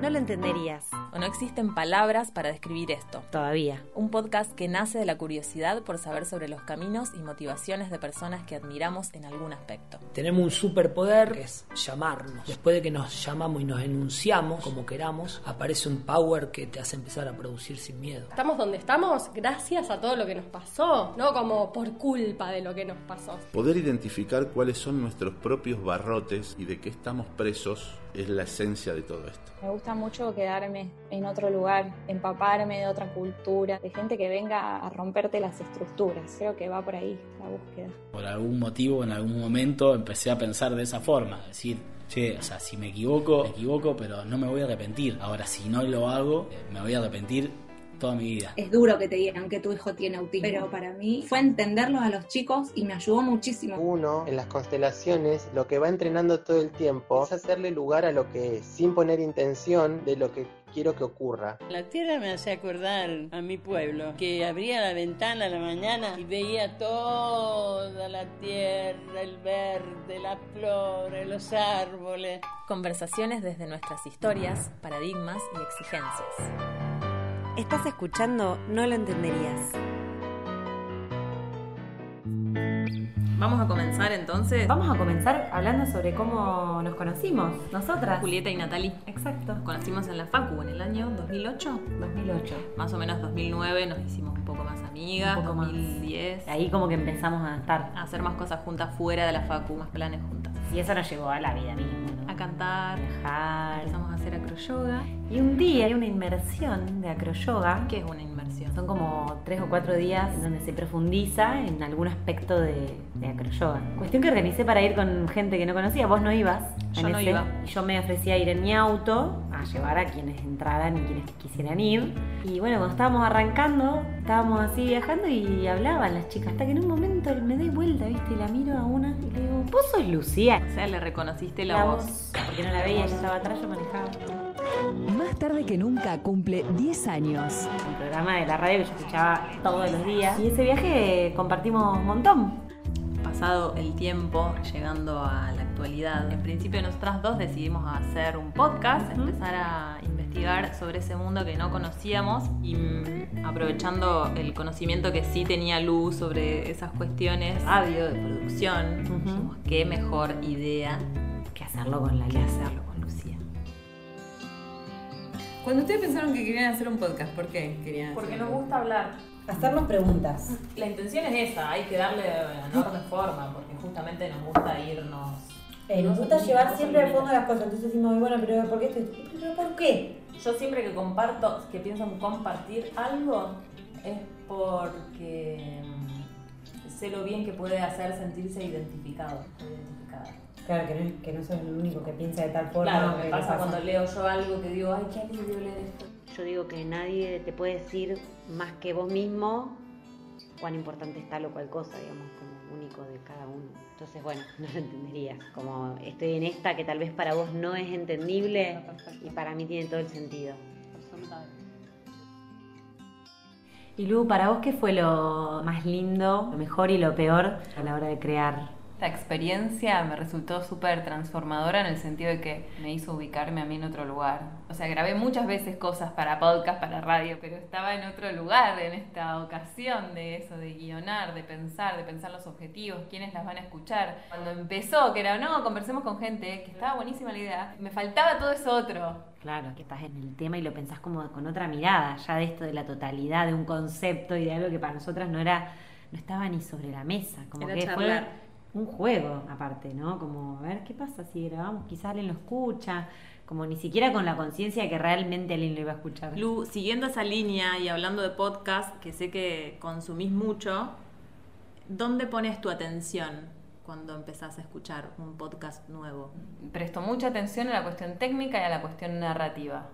No lo entenderías. O no existen palabras para describir esto. Todavía. Un podcast que nace de la curiosidad por saber sobre los caminos y motivaciones de personas que admiramos en algún aspecto. Tenemos un superpoder que es llamarnos. Después de que nos llamamos y nos enunciamos como queramos, aparece un power que te hace empezar a producir sin miedo. Estamos donde estamos gracias a todo lo que nos pasó, no como por culpa de lo que nos pasó. Poder identificar cuáles son nuestros propios barrotes y de qué estamos presos es la esencia de todo esto. Me gusta mucho quedarme en otro lugar, empaparme de otra cultura, de gente que venga a romperte las estructuras. Creo que va por ahí la búsqueda. Por algún motivo, en algún momento, empecé a pensar de esa forma, decir, che, o sea, si me equivoco, me equivoco, pero no me voy a arrepentir. Ahora, si no lo hago, me voy a arrepentir toda mi vida. Es duro que te digan que tu hijo tiene autismo, pero para mí fue entenderlos a los chicos y me ayudó muchísimo. Uno, en las constelaciones, lo que va entrenando todo el tiempo es hacerle lugar a lo que es, sin poner intención de lo que quiero que ocurra. La tierra me hace acordar a mi pueblo, que abría la ventana a la mañana y veía toda la tierra, el verde, las flores, los árboles. Conversaciones desde nuestras historias, paradigmas y exigencias. Estás escuchando No lo entenderías. Vamos a comenzar entonces. Vamos a comenzar hablando sobre cómo nos conocimos, nosotras. Julieta y Natalie. Exacto. Nos conocimos en la Facu en el año 2008. 2008. Más o menos 2009 nos hicimos un poco más amigas. Un poco 2010. Ahí como que empezamos a estar. A hacer más cosas juntas fuera de la Facu, más planes juntas. Y eso nos llevó a la vida misma, ¿no? A cantar, viajar. Empezamos a hacer acroyoga. Y un día hay una inmersión de acroyoga. ¿Qué es una inmersión? Son como tres o cuatro días en donde se profundiza en algún aspecto de, de acroyoga. Cuestión que organicé para ir con gente que no conocía. Vos no ibas. Yo no ese. iba. Y yo me ofrecía ir en mi auto a llevar a quienes entraran y quienes quisieran ir. Y bueno, cuando estábamos arrancando, estábamos así viajando y hablaban las chicas. Hasta que en un momento me doy vuelta, ¿viste? Y la miro a una y le digo, ¿vos sos Lucía? O sea, le reconociste la, La voz. voz. Porque no la veía, ella estaba atrás, yo manejaba. Más tarde que nunca cumple 10 años. Un programa de la radio que yo escuchaba todos los días. Y ese viaje compartimos un montón. Pasado el tiempo, llegando a la actualidad, en principio nosotras dos decidimos hacer un podcast, empezar a investigar sobre ese mundo que no conocíamos y mm, aprovechando el conocimiento que sí tenía Luz sobre esas cuestiones, audio, de producción, dijimos, qué mejor idea Que hacerlo con la que hacerlo. Cuando ustedes pensaron que querían hacer un podcast, ¿por qué querían Porque nos gusta hablar. Hacernos preguntas. La intención es esa, hay que darle enorme forma, porque justamente nos gusta irnos. Eh, nos gusta llevar siempre al fondo las cosas. Entonces decimos, bueno, pero ¿por qué esto? ¿Pero por qué? Yo siempre que comparto, que pienso en compartir algo, es porque mm, sé lo bien que puede hacer sentirse identificado o identificada. Claro, que no, que no soy el único que piensa de tal forma. Claro, que me pasa cuando leo yo algo que digo, ay, qué alivio leer esto. Yo digo que nadie te puede decir más que vos mismo cuán importante está lo cual cosa, digamos, como único de cada uno. Entonces, bueno, no lo entenderías. Como estoy en esta que tal vez para vos no es entendible y para mí tiene todo el sentido. Absolutamente. Y Lu, para vos, ¿qué fue lo más lindo, lo mejor y lo peor a la hora de crear? Esta experiencia me resultó súper transformadora en el sentido de que me hizo ubicarme a mí en otro lugar. O sea, grabé muchas veces cosas para podcast, para radio, pero estaba en otro lugar en esta ocasión de eso, de guionar, de pensar, de pensar los objetivos, quiénes las van a escuchar. Cuando empezó, que era, no, conversemos con gente, que estaba buenísima la idea, me faltaba todo eso otro. Claro, que estás en el tema y lo pensás como con otra mirada, ya de esto de la totalidad, de un concepto y de algo que para nosotras no era, no estaba ni sobre la mesa, como Era que charlar. fue un juego aparte, ¿no? Como, a ver, ¿qué pasa si grabamos? Quizás alguien lo escucha, como ni siquiera con la conciencia de que realmente alguien lo iba a escuchar. Lu, siguiendo esa línea y hablando de podcast, que sé que consumís mucho, ¿dónde pones tu atención cuando empezás a escuchar un podcast nuevo? Presto mucha atención a la cuestión técnica y a la cuestión narrativa.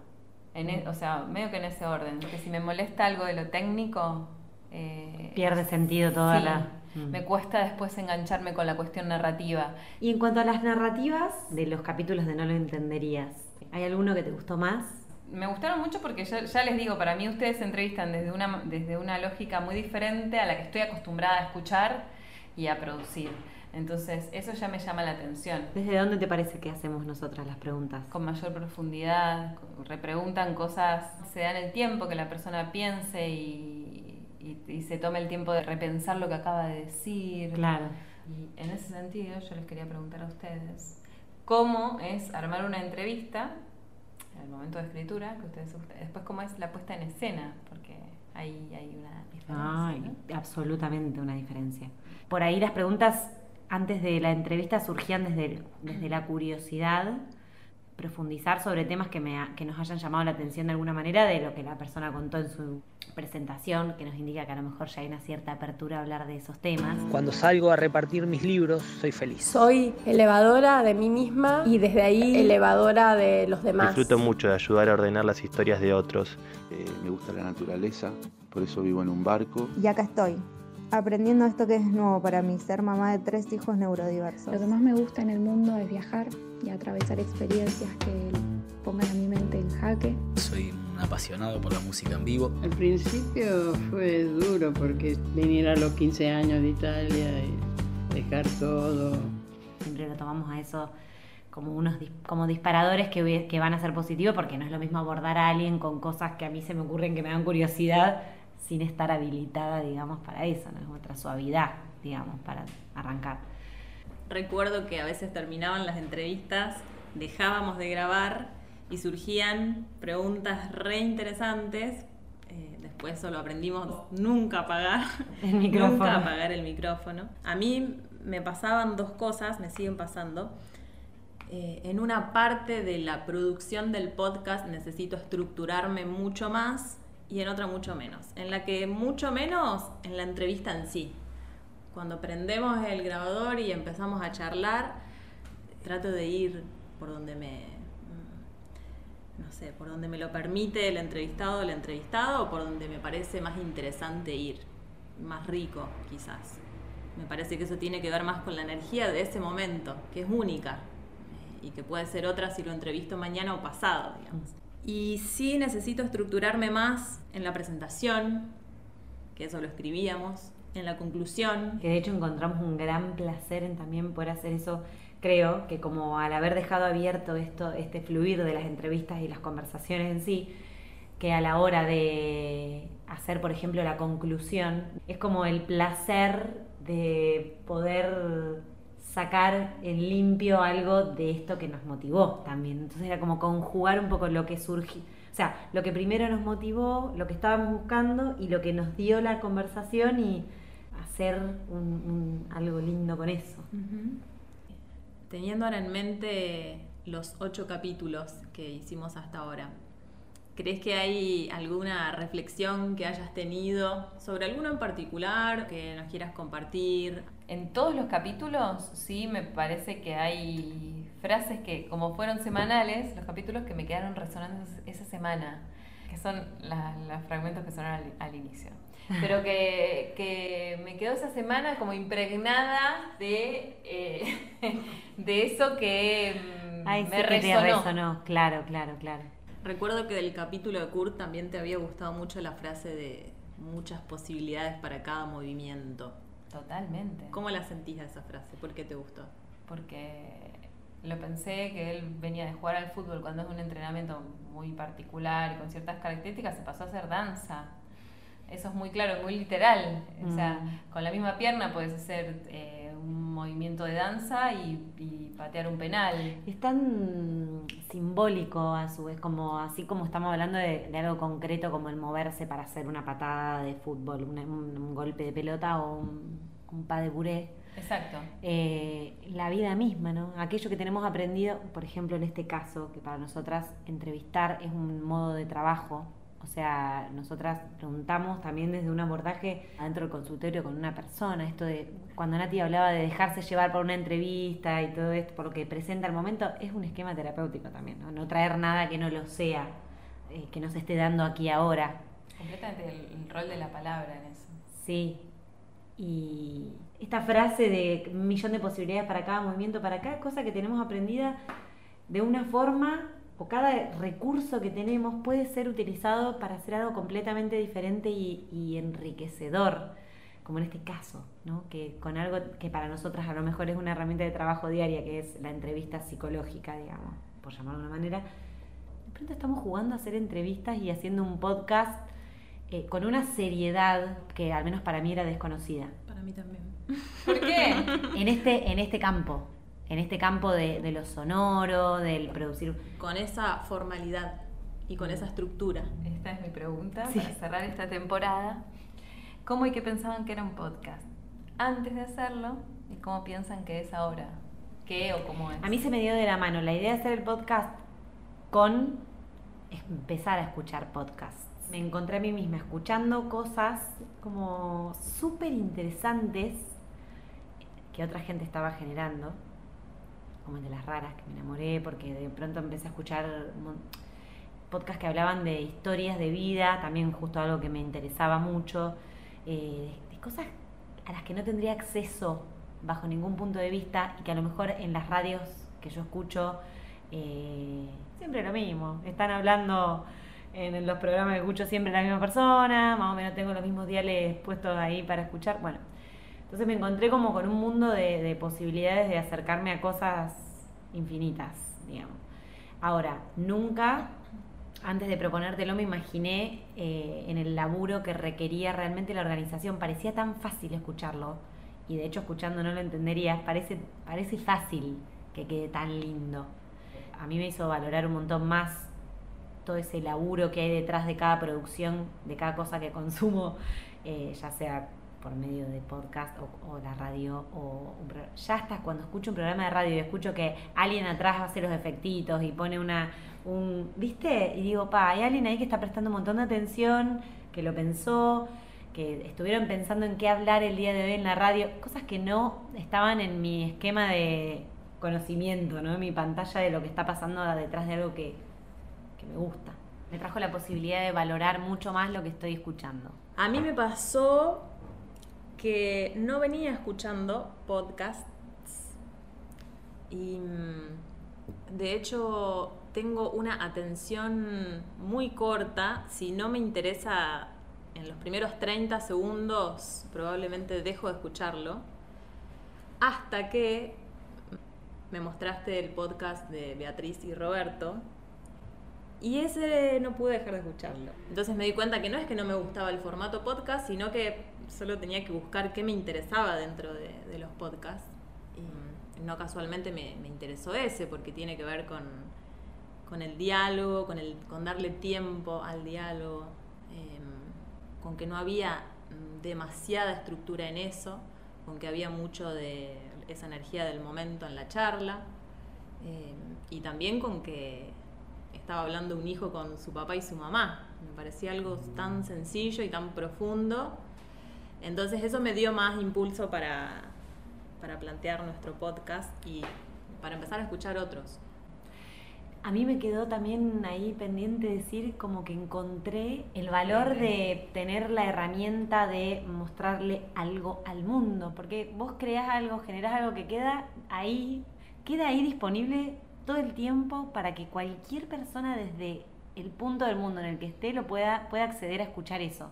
En e- o sea, medio que en ese orden. Que si me molesta algo de lo técnico... eh, Pierde sentido toda sí, la... Mm. Me cuesta después engancharme con la cuestión narrativa. Y en cuanto a las narrativas de los capítulos de No lo entenderías, ¿hay alguno que te gustó más? Me gustaron mucho porque ya, ya les digo, para mí ustedes se entrevistan desde una, desde una lógica muy diferente a la que estoy acostumbrada a escuchar y a producir. Entonces, eso ya me llama la atención. ¿Desde dónde te parece que hacemos nosotras las preguntas? Con mayor profundidad, repreguntan cosas, se dan el tiempo que la persona piense y, y- y se tome el tiempo de repensar lo que acaba de decir. Claro. Y en ese sentido, yo les quería preguntar a ustedes, ¿cómo es armar una entrevista en el momento de escritura? Que ustedes, después, ¿cómo es la puesta en escena? Porque ahí hay una diferencia. Ay, ¿no? absolutamente una diferencia. Por ahí las preguntas antes de la entrevista surgían desde, desde la curiosidad, profundizar sobre temas que, me, ha- que nos hayan llamado la atención de alguna manera de lo que la persona contó en su presentación, que nos indica que a lo mejor ya hay una cierta apertura a hablar de esos temas. Cuando salgo a repartir mis libros, soy feliz. Soy elevadora de mí misma y desde ahí elevadora de los demás. Disfruto mucho de ayudar a ordenar las historias de otros. Eh, me gusta la naturaleza, por eso vivo en un barco. Y acá estoy, aprendiendo esto que es nuevo para mí, ser mamá de tres hijos neurodiversos. Lo que más me gusta en el mundo es viajar y atravesar experiencias que pongan a mi mente en jaque. Soy un apasionado por la música en vivo. Al principio fue duro porque venir a los 15 años de Italia y dejar todo. Siempre lo tomamos a eso como unos como disparadores que, que van a ser positivos porque no es lo mismo abordar a alguien con cosas que a mí se me ocurren que me dan curiosidad sin estar habilitada, digamos, para eso, ¿no? Es otra suavidad, digamos, para arrancar. Recuerdo que a veces terminaban las entrevistas, dejábamos de grabar y surgían preguntas re interesantes. Eh, después solo aprendimos nunca a apagar El micrófono. Nunca a apagar el micrófono. A mí me pasaban dos cosas, me siguen pasando. Eh, en una parte de la producción del podcast necesito estructurarme mucho más y en otra mucho menos. En la que mucho menos en la entrevista en sí. Cuando prendemos el grabador y empezamos a charlar, trato de ir por donde me, mm, no sé, por donde me lo permite el entrevistado o el entrevistado o por donde me parece más interesante ir, más rico quizás. Me parece que eso tiene que ver más con la energía de ese momento, que es única eh, y que puede ser otra si lo entrevisto mañana o pasado, digamos. Y sí necesito estructurarme más en la presentación, que eso lo escribíamos, en la conclusión. Que de hecho encontramos un gran placer en también poder hacer eso. Creo que como al haber dejado abierto esto, este fluir de las entrevistas y las conversaciones en sí, que a la hora de hacer, por ejemplo, la conclusión, es como el placer de poder sacar en limpio algo de esto que nos motivó también. Entonces era como conjugar un poco lo que surgió, o sea, lo que primero nos motivó, lo que estábamos buscando y lo que nos dio la conversación y hacer algo lindo con eso. Teniendo ahora en mente los ocho capítulos que hicimos hasta ahora, ¿crees que hay alguna reflexión que hayas tenido sobre alguno en particular que nos quieras compartir? En todos los capítulos, sí, me parece que hay frases que, como fueron semanales, los capítulos que me quedaron resonando esa semana, que son la- los fragmentos que sonaron al, al inicio. Pero que, que me quedó esa semana como impregnada de, eh, de eso que mm, Ay, me sí que te resonó. resonó, claro, claro, claro. Recuerdo que del capítulo de Kurt también te había gustado mucho la frase de muchas posibilidades para cada movimiento. Totalmente. ¿Cómo la sentís a esa frase? ¿Por qué te gustó? porque lo pensé que él venía de jugar al fútbol cuando es un entrenamiento muy particular y con ciertas características, se pasó a hacer danza. Eso es muy claro, muy literal. O sea, Mm. con la misma pierna puedes hacer eh, un movimiento de danza y, y patear un penal. Es tan simbólico a su vez, como así como estamos hablando de, de algo concreto como el moverse para hacer una patada de fútbol, un, un golpe de pelota o un, un pa de puré. Exacto. Eh, la vida misma, ¿no? Aquello que tenemos aprendido, por ejemplo, en este caso, que para nosotras entrevistar es un modo de trabajo. O sea, nosotras preguntamos también desde un abordaje adentro del consultorio con una persona. Esto de cuando Nati hablaba de dejarse llevar por una entrevista y todo esto, por lo que presenta el momento, es un esquema terapéutico también, ¿no? No traer nada que no lo sea, eh, que nos esté dando aquí ahora. Completamente el, el rol de la palabra en eso. Sí. Y esta frase de un millón de posibilidades para cada movimiento, para cada cosa que tenemos aprendida, de una forma o cada recurso que tenemos puede ser utilizado para hacer algo completamente diferente y, y enriquecedor. como en este caso, ¿no? Que con algo que para nosotras a lo mejor es una herramienta de trabajo diaria, que es la entrevista psicológica, digamos, por llamarlo de una manera, de pronto estamos jugando a hacer entrevistas y haciendo un podcast eh, con una seriedad que al menos para mí era desconocida. Para mí también. ¿Por qué? en este, en este campo, en este campo de, de lo sonoro, del producir. Con esa formalidad y con esa estructura. Esta es mi pregunta Sí. para cerrar esta temporada. ¿Cómo y qué pensaban que era un podcast antes de hacerlo y cómo piensan que es ahora? ¿Qué o cómo es? A mí se me dio de la mano la idea de hacer el podcast con empezar a escuchar podcasts. Me encontré a mí misma escuchando cosas como súper interesantes que otra gente estaba generando, como el de las raras, que me enamoré porque de pronto empecé a escuchar podcasts que hablaban de historias de vida, también justo algo que me interesaba mucho, eh, de cosas a las que no tendría acceso bajo ningún punto de vista y que a lo mejor en las radios que yo escucho eh, siempre lo mismo. Están hablando en los programas que escucho siempre la misma persona, más o menos tengo los mismos diales puestos ahí para escuchar. Bueno, entonces me encontré como con un mundo de, de posibilidades de acercarme a cosas infinitas, digamos. Ahora, nunca antes de proponértelo me imaginé eh, en el laburo que requería realmente la organización. Parecía tan fácil escucharlo y de hecho escuchando no lo entenderías. Parece, parece fácil que quede tan lindo. A mí me hizo valorar un montón más todo ese laburo que hay detrás de cada producción, de cada cosa que consumo, eh, ya sea por medio de podcast o, la radio o un ya hasta cuando escucho un programa de radio y escucho que alguien atrás hace los efectitos y pone una un ¿viste? y digo, pa, hay alguien ahí que está prestando un montón de atención, que lo pensó, que estuvieron pensando en qué hablar el día de hoy en la radio, cosas que no estaban en mi esquema de conocimiento, ¿no? En mi pantalla de lo que está pasando detrás de algo que, que me gusta. Me trajo la posibilidad de valorar mucho más lo que estoy escuchando. A mí me pasó que no venía escuchando podcasts y mm, de hecho tengo una atención muy corta. Si no me interesa en los primeros 30 segundos, probablemente dejo de escucharlo. Hasta que me mostraste el podcast de Beatriz y Roberto. Y ese no pude dejar de escucharlo. Entonces me di cuenta que no es que no me gustaba el formato podcast, sino que solo tenía que buscar qué me interesaba dentro de, los podcasts. Y no casualmente me, me interesó ese, porque tiene que ver con, con el diálogo, con, el, con darle tiempo al diálogo, eh, con que no había mm, demasiada estructura en eso, con que había mucho de esa energía del momento en la charla, eh, y también con que estaba hablando un hijo con su papá y su mamá. Me parecía algo tan sencillo y tan profundo. Entonces eso me dio más impulso para, para plantear nuestro podcast y para empezar a escuchar otros. A mí me quedó también ahí pendiente decir como que encontré el valor de tener la herramienta de mostrarle algo al mundo, porque vos creas algo, generás algo que queda ahí, queda ahí disponible todo el tiempo para que cualquier persona desde el punto del mundo en el que esté lo pueda, pueda acceder a escuchar eso.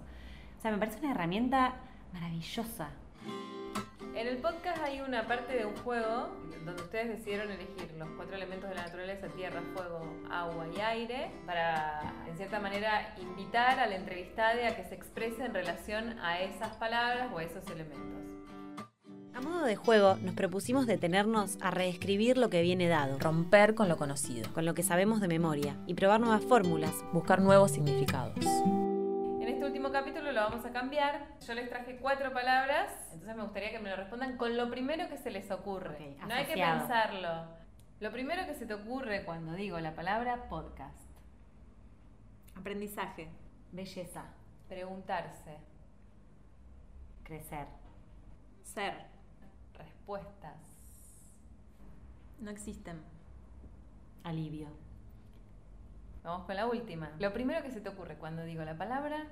O sea, me parece una herramienta maravillosa. En el podcast hay una parte de un juego donde ustedes decidieron elegir los cuatro elementos de la naturaleza, tierra, fuego, agua y aire, para, en cierta manera, invitar al entrevistado a que se exprese en relación a esas palabras o a esos elementos. A modo de juego, nos propusimos detenernos a reescribir lo que viene dado, Romper con lo conocido. con lo que sabemos de memoria, y probar nuevas fórmulas. Buscar nuevos significados. En este último capítulo lo vamos a cambiar. Yo les traje cuatro palabras, entonces me gustaría que me lo respondan con lo primero que se les ocurre. No hay que pensarlo. Lo primero que se te ocurre cuando digo la palabra podcast. Aprendizaje. Belleza, Preguntarse. crecer, Ser. Respuestas. No existen. alivio, Vamos con la última. Lo primero que se te ocurre cuando digo la palabra,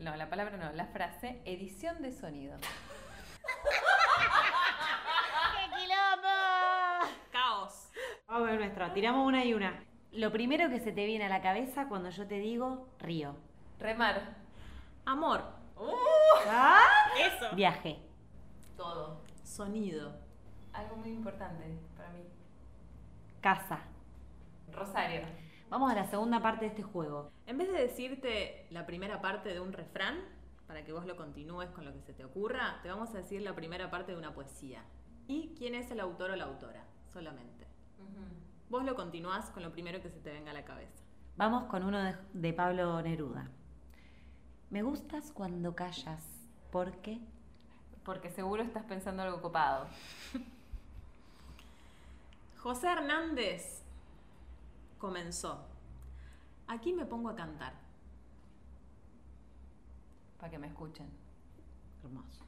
no, la palabra no, la frase, edición de sonido. Caos. Vamos con nuestro, tiramos una y una. Lo primero que se te viene a la cabeza cuando yo te digo río. Remar. Amor. ¿Ah? Eso. Viaje. Todo. Sonido. Algo muy importante para mí. Casa. Rosario. Vamos a la segunda parte de este juego. En vez de decirte la primera parte de un refrán, para que vos lo continúes con lo que se te ocurra, te vamos a decir la primera parte de una poesía. ¿Y quién es el autor o la autora? Solamente. Vos lo continuás con lo primero que se te venga a la cabeza. Vamos con uno de, de Pablo Neruda. Me gustas cuando callas, porque Porque seguro estás pensando algo copado. José Hernández comenzó. Aquí me pongo a cantar. Para que me escuchen. Hermoso.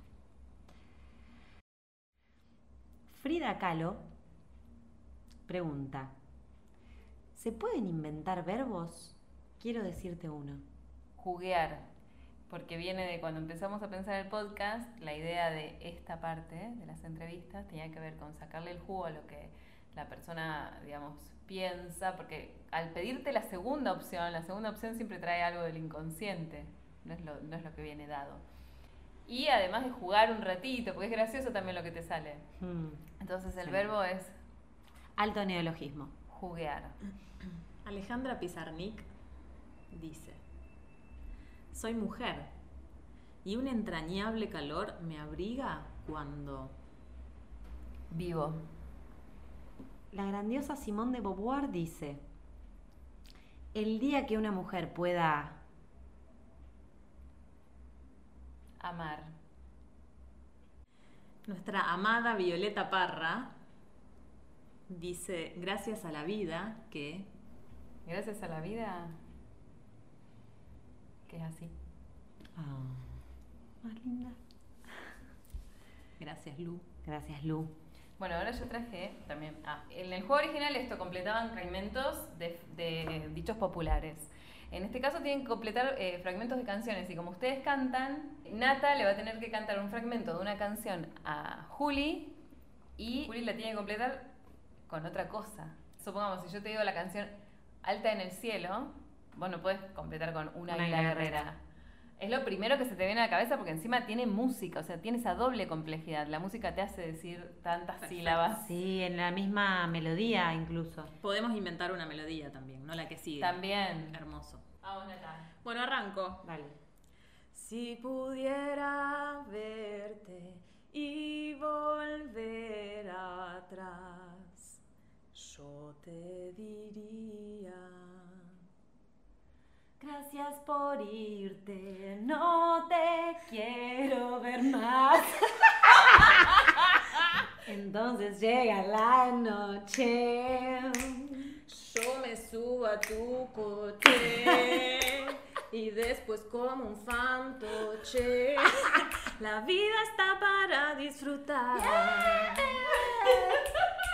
Frida Kahlo pregunta, ¿se pueden inventar verbos? Quiero decirte uno. Juguear. Porque viene de cuando empezamos a pensar el podcast, la idea de esta parte de las entrevistas tenía que ver con sacarle el jugo a lo que la persona, digamos, piensa, porque al pedirte la segunda opción, la segunda opción siempre trae algo del inconsciente, no es lo, no es lo que viene dado. Y además de jugar un ratito, porque es gracioso también lo que te sale. Hmm, Entonces el Sí. verbo es Alto neologismo. juguear. Alejandra Pizarnik dice, soy mujer y un entrañable calor me abriga cuando... Vivo. La grandiosa Simone de Beauvoir dice, el día que una mujer pueda Amar. Nuestra amada Violeta Parra dice, gracias a la vida que... Gracias a la vida que es así. Más linda. Gracias, Lu. Gracias, Lu. Bueno, ahora yo traje también. Ah, en el juego original esto completaban fragmentos de, de dichos populares. En este caso tienen que completar eh, fragmentos de canciones y como ustedes cantan, Nata le va a tener que cantar un fragmento de una canción a Juli y Juli la tiene que completar con otra cosa. Supongamos, si yo te digo la canción Alta en el cielo, vos no puedes completar con Una, Una guerrera. Es lo primero que se te viene a la cabeza porque encima tiene música, o sea, tiene esa doble complejidad. La música te hace decir tantas sílabas. Sí, en la misma melodía incluso. Podemos inventar una melodía también, no la que sigue. También. Hermoso. Ah. Bueno, arranco. Vale. Si pudiera verte y volver atrás, yo te diría. Gracias por irte, no te quiero ver más. Entonces llega la noche. Yo me subo a tu coche y después como un fantoche. La vida está para disfrutar.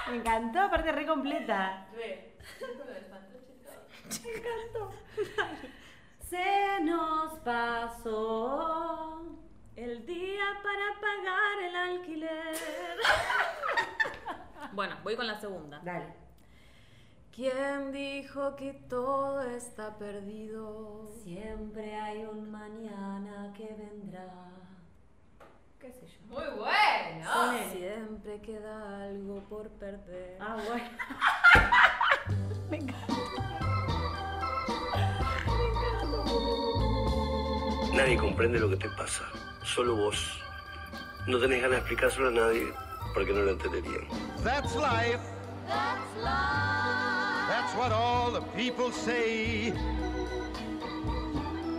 Me encantó, aparte re completa. Re. Me encantó. Se nos pasó el día para pagar el alquiler. Bueno, voy con la segunda. Dale. ¿Quién dijo que todo está perdido? Siempre hay un mañana que vendrá. ¿Qué sé yo? Muy bueno. Siempre queda algo por perder. Ah, bueno. Me encanta. Nadie comprende lo que te pasa, solo vos. No tenés ganas de explicárselo a nadie porque no lo entenderían. That's life. That's life. That's what all the people say.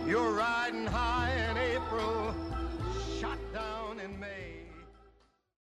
You're riding high in April, shot down in May.